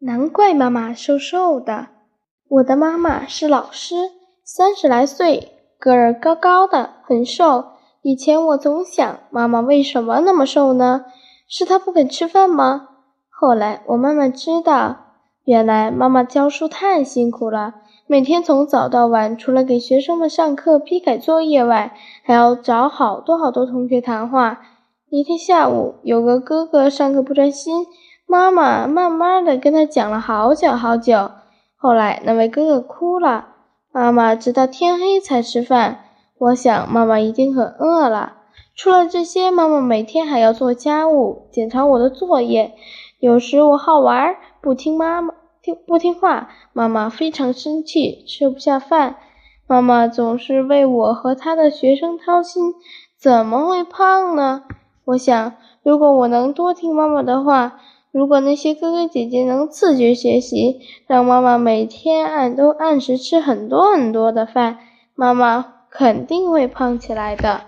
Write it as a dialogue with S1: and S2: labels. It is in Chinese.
S1: 难怪妈妈瘦瘦的。我的妈妈是老师，三十来岁，个儿高高的，很瘦。以前我总想，妈妈为什么那么瘦呢？是她不肯吃饭吗？后来我慢慢知道，原来妈妈教书太辛苦了，每天从早到晚，除了给学生们上课、批改作业外，还要找好多好多同学谈话。一天下午，有个哥哥上课不专心。妈妈慢慢的跟他讲了好久好久，后来那位哥哥哭了，妈妈直到天黑才吃饭。我想妈妈一定很饿了。除了这些，妈妈每天还要做家务，检查我的作业。有时我好玩，不听妈妈听不听话，妈妈非常生气，吃不下饭。妈妈总是为我和她的学生操心，怎么会胖呢？我想，如果我能多听妈妈的话。如果那些哥哥姐姐能自觉学习，让妈妈每天按都按时吃很多很多的饭，妈妈肯定会胖起来的。